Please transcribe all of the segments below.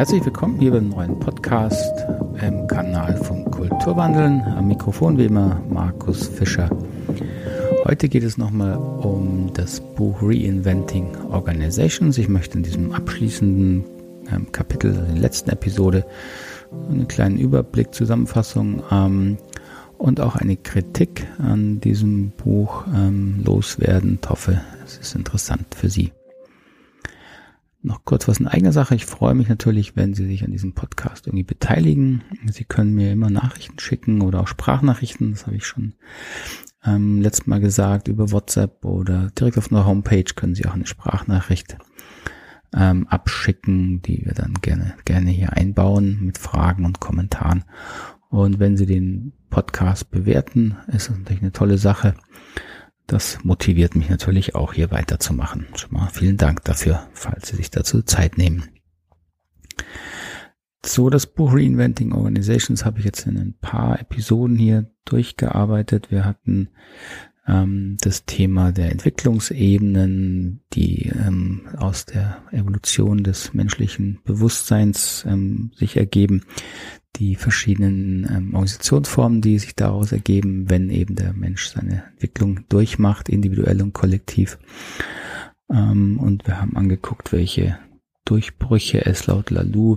Herzlich willkommen hier beim neuen Podcast im Kanal von Kulturwandeln. Am Mikrofon wie immer Markus Fischer. Heute geht es nochmal um das Buch Reinventing Organizations. Ich möchte in diesem abschließenden ähm, Kapitel, in der letzten Episode, einen kleinen Überblick, Zusammenfassung ähm, und auch eine Kritik an diesem Buch ähm, loswerden. Ich hoffe, es ist interessant für Sie. Noch kurz was in eigener Sache. Ich freue mich natürlich, wenn Sie sich an diesem Podcast irgendwie beteiligen. Sie können mir immer Nachrichten schicken oder auch Sprachnachrichten. Das habe ich schon ähm, letztes Mal gesagt über WhatsApp oder direkt auf einer Homepage können Sie auch eine Sprachnachricht ähm, abschicken, die wir dann gerne gerne hier einbauen mit Fragen und Kommentaren. Und wenn Sie den Podcast bewerten, ist das natürlich eine tolle Sache. Das motiviert mich natürlich auch hier weiterzumachen. Schon mal vielen Dank dafür, falls Sie sich dazu Zeit nehmen. So, das Buch Reinventing Organizations habe ich jetzt in ein paar Episoden hier durchgearbeitet. Wir hatten ähm, das Thema der Entwicklungsebenen, die ähm, aus der Evolution des menschlichen Bewusstseins ähm, sich ergeben die verschiedenen ähm, Organisationsformen, die sich daraus ergeben, wenn eben der Mensch seine Entwicklung durchmacht, individuell und kollektiv. Ähm, und wir haben angeguckt, welche Durchbrüche es laut Lalou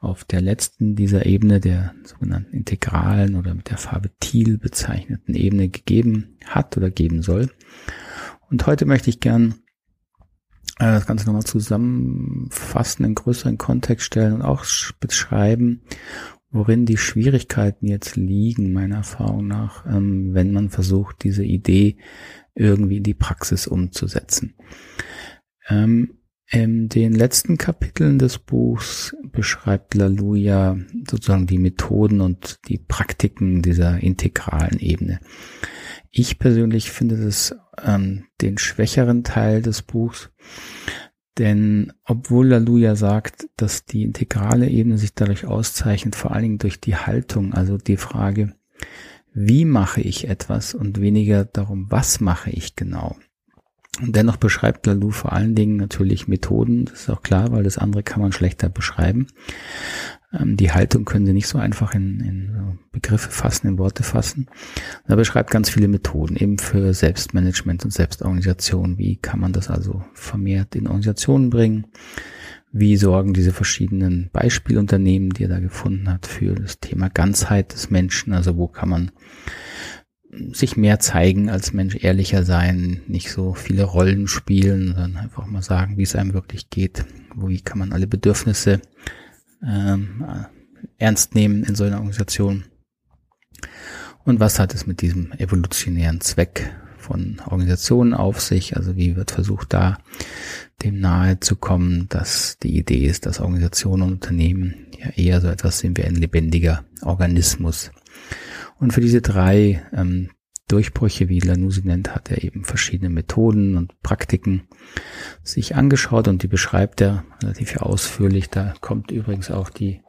auf der letzten dieser Ebene, der sogenannten integralen oder mit der Farbe Thiel bezeichneten Ebene gegeben hat oder geben soll. Und heute möchte ich gern äh, das Ganze nochmal zusammenfassen, in größeren Kontext stellen und auch beschreiben, worin die Schwierigkeiten jetzt liegen, meiner Erfahrung nach, ähm, wenn man versucht, diese Idee irgendwie in die Praxis umzusetzen. Ähm, in den letzten Kapiteln des Buchs beschreibt Laluja sozusagen die Methoden und die Praktiken dieser integralen Ebene. Ich persönlich finde das ähm, den schwächeren Teil des Buchs, denn obwohl Laluja sagt, dass die integrale Ebene sich dadurch auszeichnet, vor allen Dingen durch die Haltung, also die Frage, wie mache ich etwas und weniger darum, was mache ich genau. Und dennoch beschreibt Lalou vor allen Dingen natürlich Methoden, das ist auch klar, weil das andere kann man schlechter beschreiben. Ähm, die Haltung können Sie nicht so einfach in, in Begriffe fassen, in Worte fassen. Er beschreibt ganz viele Methoden, eben für Selbstmanagement und Selbstorganisation. Wie kann man das also vermehrt in Organisationen bringen? Wie sorgen diese verschiedenen Beispielunternehmen, die er da gefunden hat, für das Thema Ganzheit des Menschen? Also wo kann man sich mehr zeigen als Mensch, ehrlicher sein, nicht so viele Rollen spielen, sondern einfach mal sagen, wie es einem wirklich geht. Wie kann man alle Bedürfnisse ähm, ernst nehmen in so einer Organisation. Und was hat es mit diesem evolutionären Zweck von Organisationen auf sich? Also wie wird versucht, da dem nahe zu kommen, dass die Idee ist, dass Organisationen und Unternehmen ja eher so etwas sind wie ein lebendiger Organismus. Und für diese drei ähm, Durchbrüche, wie Lanusi nennt, hat er eben verschiedene Methoden und Praktiken sich angeschaut und die beschreibt er relativ ausführlich. Da kommt übrigens auch die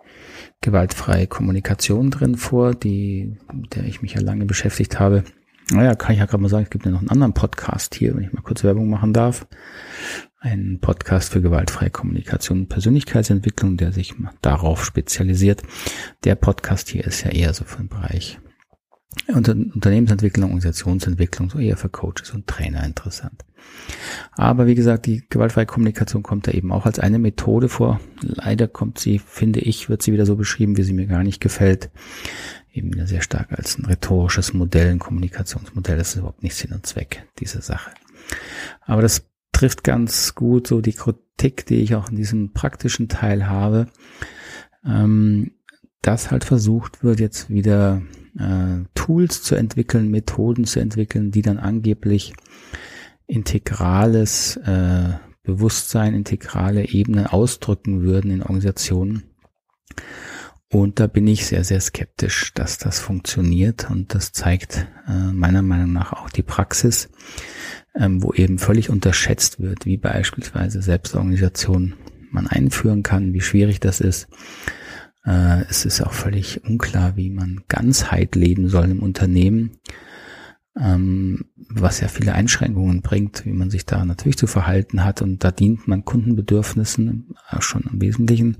gewaltfreie Kommunikation drin vor, die, mit der ich mich ja lange beschäftigt habe. Naja, kann ich ja gerade mal sagen, es gibt ja noch einen anderen Podcast hier, wenn ich mal kurz Werbung machen darf. Ein Podcast für gewaltfreie Kommunikation und Persönlichkeitsentwicklung, der sich darauf spezialisiert. Der Podcast hier ist ja eher so für den Bereich Unternehmensentwicklung, Organisationsentwicklung, so eher für Coaches und Trainer interessant. Aber wie gesagt, die gewaltfreie Kommunikation kommt da eben auch als eine Methode vor. Leider kommt sie, finde ich, wird sie wieder so beschrieben, wie sie mir gar nicht gefällt. Eben wieder sehr stark als ein rhetorisches Modell, ein Kommunikationsmodell. Das ist überhaupt nicht Sinn und Zweck dieser Sache. Aber das trifft ganz gut so die Kritik, die ich auch in diesem praktischen Teil habe, ähm, dass halt versucht wird, jetzt wieder äh, Tools zu entwickeln, Methoden zu entwickeln, die dann angeblich integrales äh, Bewusstsein, integrale Ebenen ausdrücken würden in Organisationen. Und da bin ich sehr, sehr skeptisch, dass das funktioniert. Und das zeigt äh, meiner Meinung nach auch die Praxis, ähm, wo eben völlig unterschätzt wird, wie beispielsweise Selbstorganisation man einführen kann, wie schwierig das ist äh, es ist auch völlig unklar, wie man Ganzheit leben soll im Unternehmen, ähm, was ja viele Einschränkungen bringt, wie man sich da natürlich zu verhalten hat. Und da dient man Kundenbedürfnissen äh, schon im Wesentlichen.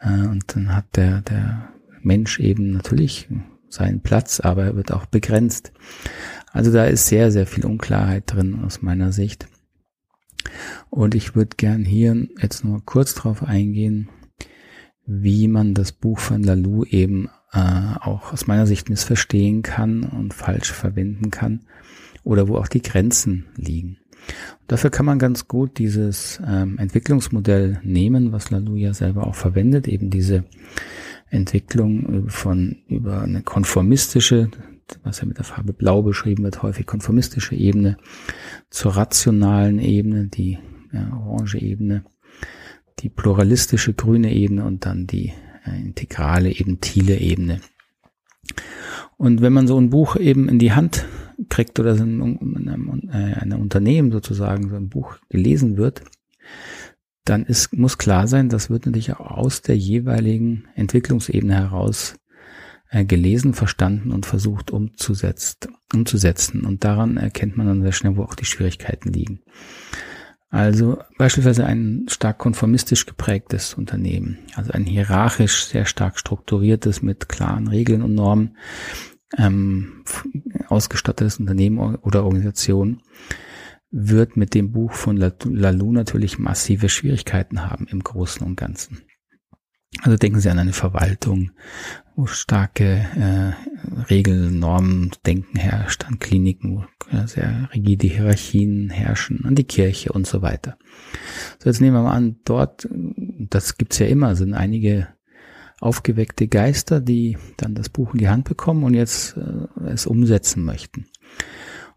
Äh, und dann hat der, der Mensch eben natürlich seinen Platz, aber er wird auch begrenzt. Also da ist sehr, sehr viel Unklarheit drin aus meiner Sicht. Und ich würde gern hier jetzt nur kurz drauf eingehen, wie man das Buch von Lalou eben äh, auch aus meiner Sicht missverstehen kann und falsch verwenden kann oder wo auch die Grenzen liegen. Dafür kann man ganz gut dieses ähm, Entwicklungsmodell nehmen, was Lalou ja selber auch verwendet, eben diese Entwicklung von über eine konformistische, was ja mit der Farbe Blau beschrieben wird, häufig konformistische Ebene zur rationalen Ebene, die ja, orange Ebene, die pluralistische grüne Ebene und dann die äh, integrale, eben Thiele Ebene. Und wenn man so ein Buch eben in die Hand kriegt oder in einem, äh, einem Unternehmen sozusagen so ein Buch gelesen wird, dann ist, muss klar sein, das wird natürlich auch aus der jeweiligen Entwicklungsebene heraus äh, gelesen, verstanden und versucht umzusetzt, umzusetzen. Und daran erkennt man dann sehr schnell, wo auch die Schwierigkeiten liegen. Also beispielsweise ein stark konformistisch geprägtes Unternehmen, also ein hierarchisch sehr stark strukturiertes mit klaren Regeln und Normen ähm, ausgestattetes Unternehmen oder Organisation wird mit dem Buch von Lalou natürlich massive Schwierigkeiten haben im Großen und Ganzen. Also denken Sie an eine Verwaltung, wo starke äh, Regeln, Normen, Denken herrscht, an Kliniken, wo äh, sehr rigide Hierarchien herrschen, an die Kirche und so weiter. So, jetzt nehmen wir mal an, dort, das gibt's ja immer, sind einige aufgeweckte Geister, die dann das Buch in die Hand bekommen und jetzt äh, es umsetzen möchten.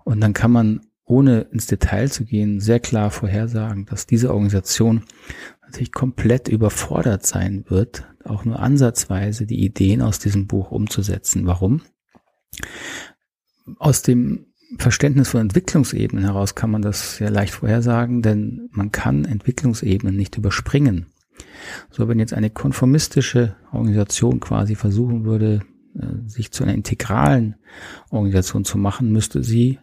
Und dann kann man, ohne ins Detail zu gehen, sehr klar vorhersagen, dass diese Organisation natürlich komplett überfordert sein wird, auch nur ansatzweise die Ideen aus diesem Buch umzusetzen. Warum? Aus dem Verständnis von Entwicklungsebenen heraus kann man das sehr leicht vorhersagen, denn man kann Entwicklungsebenen nicht überspringen. So, wenn jetzt eine konformistische Organisation quasi versuchen würde, äh, sich zu einer integralen Organisation zu machen, müsste sie,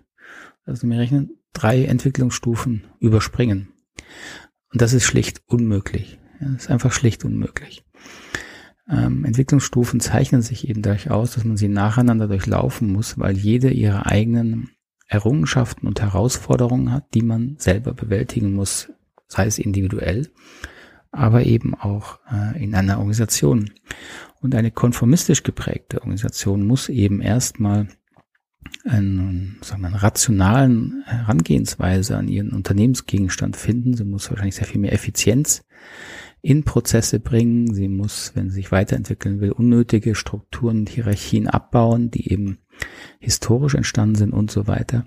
lassen mir rechnen, drei Entwicklungsstufen überspringen. Und das ist schlicht unmöglich. das ist einfach schlicht unmöglich. Ähm, Entwicklungsstufen zeichnen sich eben dadurch aus, dass man sie nacheinander durchlaufen muss, weil jede ihre eigenen Errungenschaften und Herausforderungen hat, die man selber bewältigen muss, sei es individuell aber eben auch äh, in einer Organisation. Und eine konformistisch geprägte Organisation muss eben erstmal einen, sagen wir, einen rationalen Herangehensweise an ihren Unternehmensgegenstand finden. Sie muss wahrscheinlich sehr viel mehr Effizienz in Prozesse bringen. Sie muss, wenn sie sich weiterentwickeln will, unnötige Strukturen und Hierarchien abbauen, die eben historisch entstanden sind und so weiter.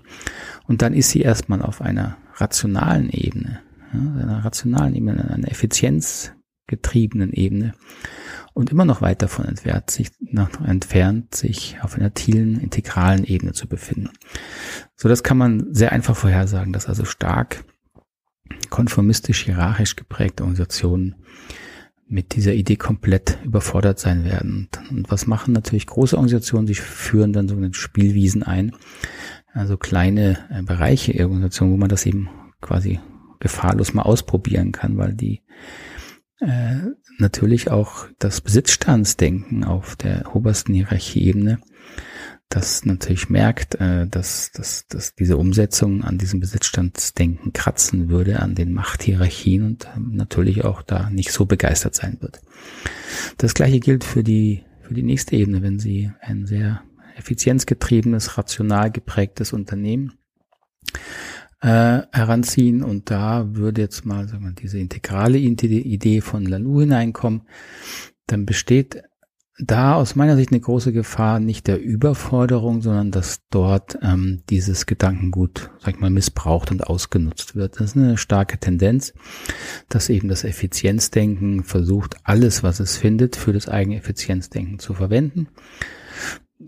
Und dann ist sie erstmal auf einer rationalen Ebene ja, einer rationalen Ebene, einer effizienzgetriebenen Ebene und immer noch weit davon entfernt sich, entfernt, sich auf einer tiefen, integralen Ebene zu befinden. So, das kann man sehr einfach vorhersagen, dass also stark konformistisch, hierarchisch geprägte Organisationen mit dieser Idee komplett überfordert sein werden. Und was machen natürlich große Organisationen? Sie führen dann sogenannte Spielwiesen ein, also kleine äh, Bereiche der Organisation, wo man das eben quasi gefahrlos mal ausprobieren kann, weil die äh, natürlich auch das Besitzstandsdenken auf der obersten Hierarchieebene, das natürlich merkt, äh, dass, dass, dass diese Umsetzung an diesem Besitzstandsdenken kratzen würde, an den Machthierarchien und äh, natürlich auch da nicht so begeistert sein wird. Das gleiche gilt für die, für die nächste Ebene, wenn Sie ein sehr effizienzgetriebenes, rational geprägtes Unternehmen äh, heranziehen. Und da würde jetzt mal sagen wir, diese integrale Idee von Lalou hineinkommen, dann besteht da aus meiner Sicht eine große Gefahr nicht der Überforderung, sondern dass dort ähm, dieses Gedankengut, sag ich mal, missbraucht und ausgenutzt wird. Das ist eine starke Tendenz, dass eben das Effizienzdenken versucht, alles, was es findet, für das eigene Effizienzdenken zu verwenden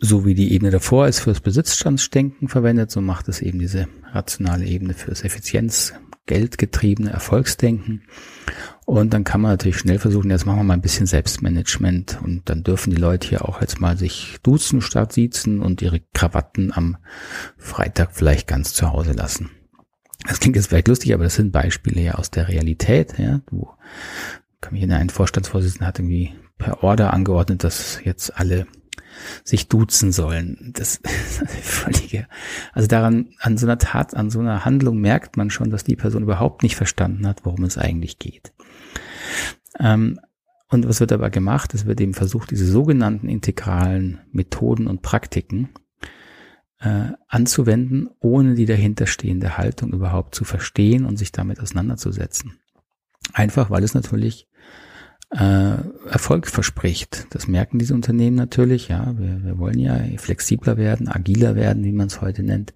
so wie die Ebene davor ist fürs Besitzstandsdenken verwendet, so macht es eben diese rationale Ebene fürs Effizienz, geldgetriebene Erfolgsdenken. Und dann kann man natürlich schnell versuchen, jetzt machen wir mal ein bisschen Selbstmanagement und dann dürfen die Leute hier auch jetzt mal sich duzen statt siezen und ihre Krawatten am Freitag vielleicht ganz zu Hause lassen. Das klingt jetzt vielleicht lustig, aber das sind Beispiele ja aus der Realität, ja, wo kann mich erinnern, ein Vorstandsvorsitzender hat irgendwie per Order angeordnet, dass jetzt alle sich duzen sollen. Das ist eine völlige, also daran, an so einer Tat, an so einer Handlung merkt man schon, dass die Person überhaupt nicht verstanden hat, worum es eigentlich geht. Ähm, und was wird aber gemacht? Es wird eben versucht, diese sogenannten integralen Methoden und Praktiken äh, anzuwenden, ohne die dahinterstehende Haltung überhaupt zu verstehen und sich damit auseinanderzusetzen. Einfach, weil es natürlich äh, Erfolg verspricht. Das merken diese Unternehmen natürlich. Ja, wir, wir wollen ja flexibler werden, agiler werden, wie man es heute nennt.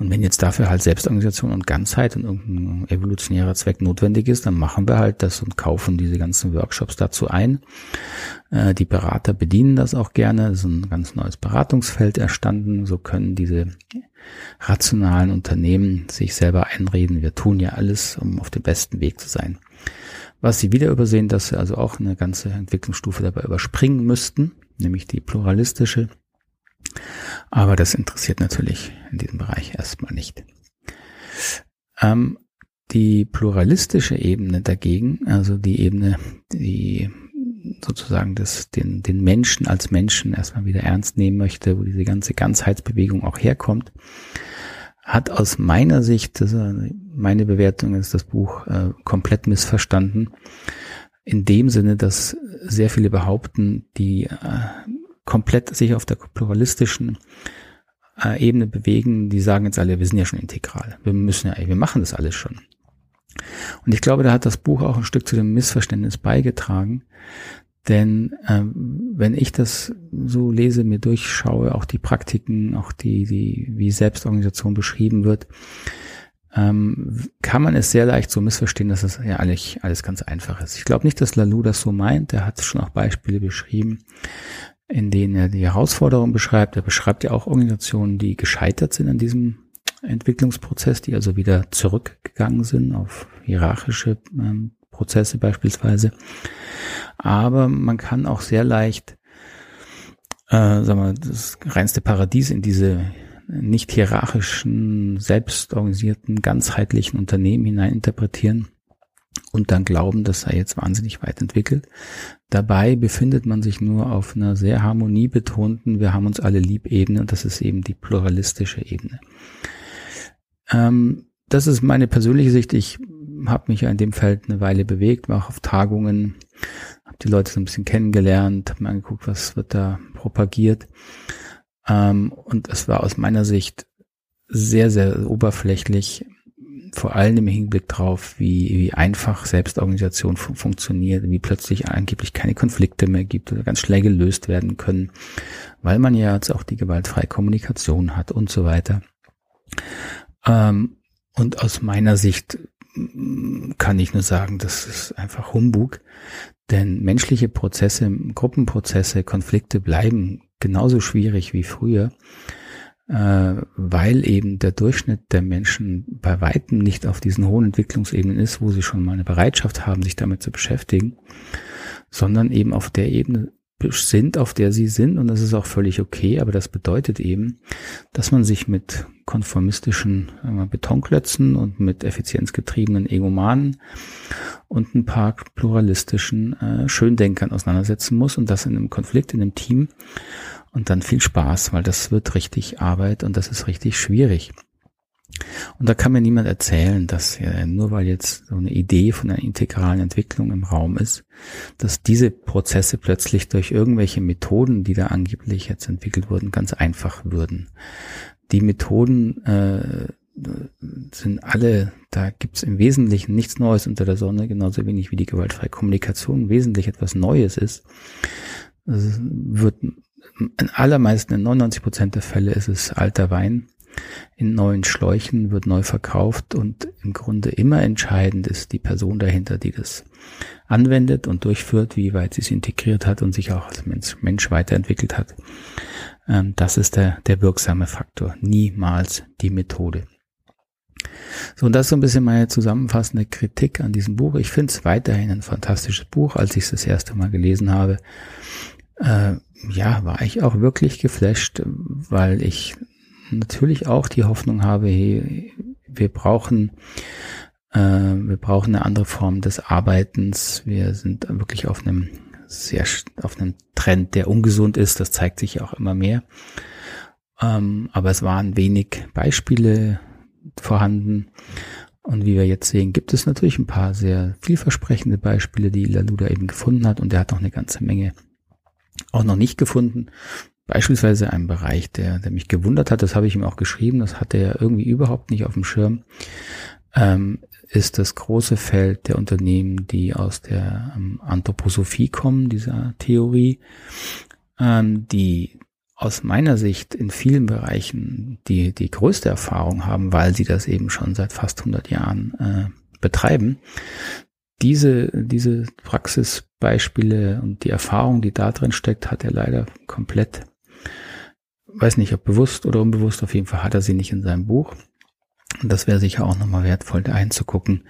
Und wenn jetzt dafür halt Selbstorganisation und Ganzheit und irgendein evolutionärer Zweck notwendig ist, dann machen wir halt das und kaufen diese ganzen Workshops dazu ein. Äh, die Berater bedienen das auch gerne. Es ist ein ganz neues Beratungsfeld erstanden. So können diese rationalen Unternehmen sich selber einreden, wir tun ja alles, um auf dem besten Weg zu sein. Was sie wieder übersehen, dass sie also auch eine ganze Entwicklungsstufe dabei überspringen müssten, nämlich die pluralistische. Aber das interessiert natürlich in diesem Bereich erstmal nicht. Ähm, die pluralistische Ebene dagegen, also die Ebene, die sozusagen das, den, den Menschen als Menschen erstmal wieder ernst nehmen möchte, wo diese ganze Ganzheitsbewegung auch herkommt, hat aus meiner Sicht, das, meine Bewertung ist das Buch äh, komplett missverstanden. In dem Sinne, dass sehr viele behaupten, die äh, komplett sich auf der pluralistischen äh, Ebene bewegen, die sagen jetzt alle, wir sind ja schon integral. Wir müssen ja, wir machen das alles schon. Und ich glaube, da hat das Buch auch ein Stück zu dem Missverständnis beigetragen, denn ähm, wenn ich das so lese, mir durchschaue, auch die Praktiken, auch die, die wie Selbstorganisation beschrieben wird, ähm, kann man es sehr leicht so missverstehen, dass es ja eigentlich alles ganz einfach ist. Ich glaube nicht, dass Lalou das so meint. Er hat schon auch Beispiele beschrieben, in denen er die Herausforderungen beschreibt. Er beschreibt ja auch Organisationen, die gescheitert sind an diesem Entwicklungsprozess, die also wieder zurückgegangen sind auf hierarchische ähm, Prozesse beispielsweise. Aber man kann auch sehr leicht, äh, sagen wir, das reinste Paradies in diese nicht hierarchischen, selbstorganisierten, ganzheitlichen Unternehmen hineininterpretieren und dann glauben, das sei jetzt wahnsinnig weit entwickelt. Dabei befindet man sich nur auf einer sehr harmoniebetonten, wir haben uns alle lieb Ebene und das ist eben die pluralistische Ebene. Ähm, das ist meine persönliche Sicht. Ich habe mich ja in dem Feld eine Weile bewegt, war auch auf Tagungen, habe die Leute so ein bisschen kennengelernt, habe mir angeguckt, was wird da propagiert. Ähm, und es war aus meiner Sicht sehr, sehr oberflächlich, vor allem im Hinblick drauf, wie, wie einfach Selbstorganisation fun funktioniert, wie plötzlich angeblich keine Konflikte mehr gibt oder ganz schnell gelöst werden können, weil man ja jetzt auch die gewaltfreie Kommunikation hat und so weiter. Ähm, und aus meiner Sicht kann ich nur sagen, das ist einfach Humbug, denn menschliche Prozesse, Gruppenprozesse, Konflikte bleiben genauso schwierig wie früher, äh, weil eben der Durchschnitt der Menschen bei weitem nicht auf diesen hohen Entwicklungsebenen ist, wo sie schon mal eine Bereitschaft haben, sich damit zu beschäftigen, sondern eben auf der Ebene sind, auf der sie sind und das ist auch völlig okay, aber das bedeutet eben, dass man sich mit konformistischen Betonklötzen und mit effizienzgetriebenen Egomanen und ein paar pluralistischen äh, Schöndenkern auseinandersetzen muss und das in einem Konflikt, in einem Team und dann viel Spaß, weil das wird richtig Arbeit und das ist richtig schwierig. Und da kann mir niemand erzählen, dass äh, nur weil jetzt so eine Idee von einer integralen Entwicklung im Raum ist, dass diese Prozesse plötzlich durch irgendwelche Methoden, die da angeblich jetzt entwickelt wurden, ganz einfach würden. Die Methoden äh, sind alle, da gibt's im Wesentlichen nichts Neues unter der Sonne, genauso wenig wie die gewaltfreie Kommunikation wesentlich etwas Neues ist. Es wird in allermeisten, in 99 Prozent der Fälle ist es alter Wein, in neuen Schläuchen, wird neu verkauft und im Grunde immer entscheidend ist die Person dahinter, die das anwendet und durchführt, wie weit sie es integriert hat und sich auch als Mensch, Mensch weiterentwickelt hat. Ähm, das ist der, der wirksame Faktor, niemals die Methode. So, und das ist so ein bisschen meine zusammenfassende Kritik an diesem Buch. Ich finde es weiterhin ein fantastisches Buch, als ich es das erste Mal gelesen habe. Äh, ja, war ich auch wirklich geflasht, weil ich natürlich auch die Hoffnung habe, hey, wir brauchen Äh, wir brauchen eine andere Form des Arbeitens. Wir sind wirklich auf einem sehr, auf einem Trend, der ungesund ist. Das zeigt sich auch immer mehr. Ähm, aber es waren wenig Beispiele vorhanden. Und wie wir jetzt sehen, gibt es natürlich ein paar sehr vielversprechende Beispiele, die Laluda eben gefunden hat. Und er hat noch eine ganze Menge auch noch nicht gefunden. Beispielsweise ein Bereich, der, der mich gewundert hat, das habe ich ihm auch geschrieben, das hatte er irgendwie überhaupt nicht auf dem Schirm, ähm, ist das große Feld der Unternehmen, die aus der ähm, Anthroposophie kommen, dieser Theorie, ähm, die aus meiner Sicht in vielen Bereichen die, die größte Erfahrung haben, weil sie das eben schon seit fast 100 Jahren äh, betreiben. Diese, diese Praxisbeispiele und die Erfahrung, die da drin steckt, hat er leider komplett, weiß nicht, ob bewusst oder unbewusst, auf jeden Fall hat er sie nicht in seinem Buch. Und das wäre sicher auch nochmal wertvoll, da einzugucken,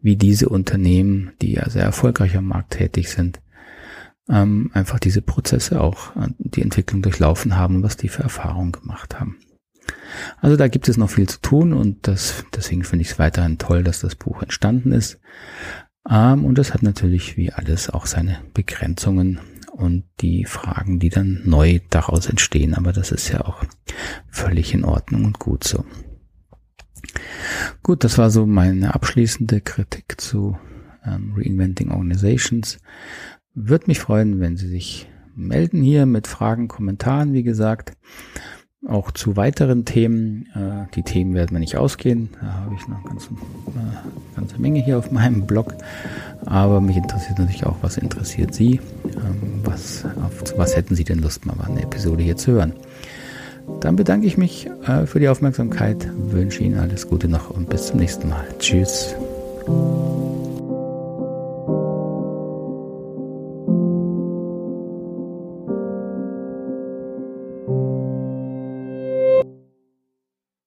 wie diese Unternehmen, die ja sehr erfolgreich am Markt tätig sind, ähm, einfach diese Prozesse auch, äh, die Entwicklung durchlaufen haben, was die für Erfahrungen gemacht haben. Also da gibt es noch viel zu tun und das, deswegen finde ich es weiterhin toll, dass das Buch entstanden ist. Ähm, und es hat natürlich wie alles auch seine Begrenzungen und die Fragen, die dann neu daraus entstehen. Aber das ist ja auch völlig in Ordnung und gut so. Gut, das war so meine abschließende Kritik zu ähm, Reinventing Organizations. Würde mich freuen, wenn Sie sich melden hier mit Fragen, Kommentaren, wie gesagt. Auch zu weiteren Themen. Äh, die Themen werden wir nicht ausgehen. Da habe ich noch ganz, äh, ganze Menge hier auf meinem Blog. Aber mich interessiert natürlich auch, was interessiert Sie? Ähm, was, auf, was hätten Sie denn Lust, mal eine Episode hier zu hören? Dann bedanke ich mich äh, für die Aufmerksamkeit, wünsche Ihnen alles Gute noch und bis zum nächsten Mal. Tschüss.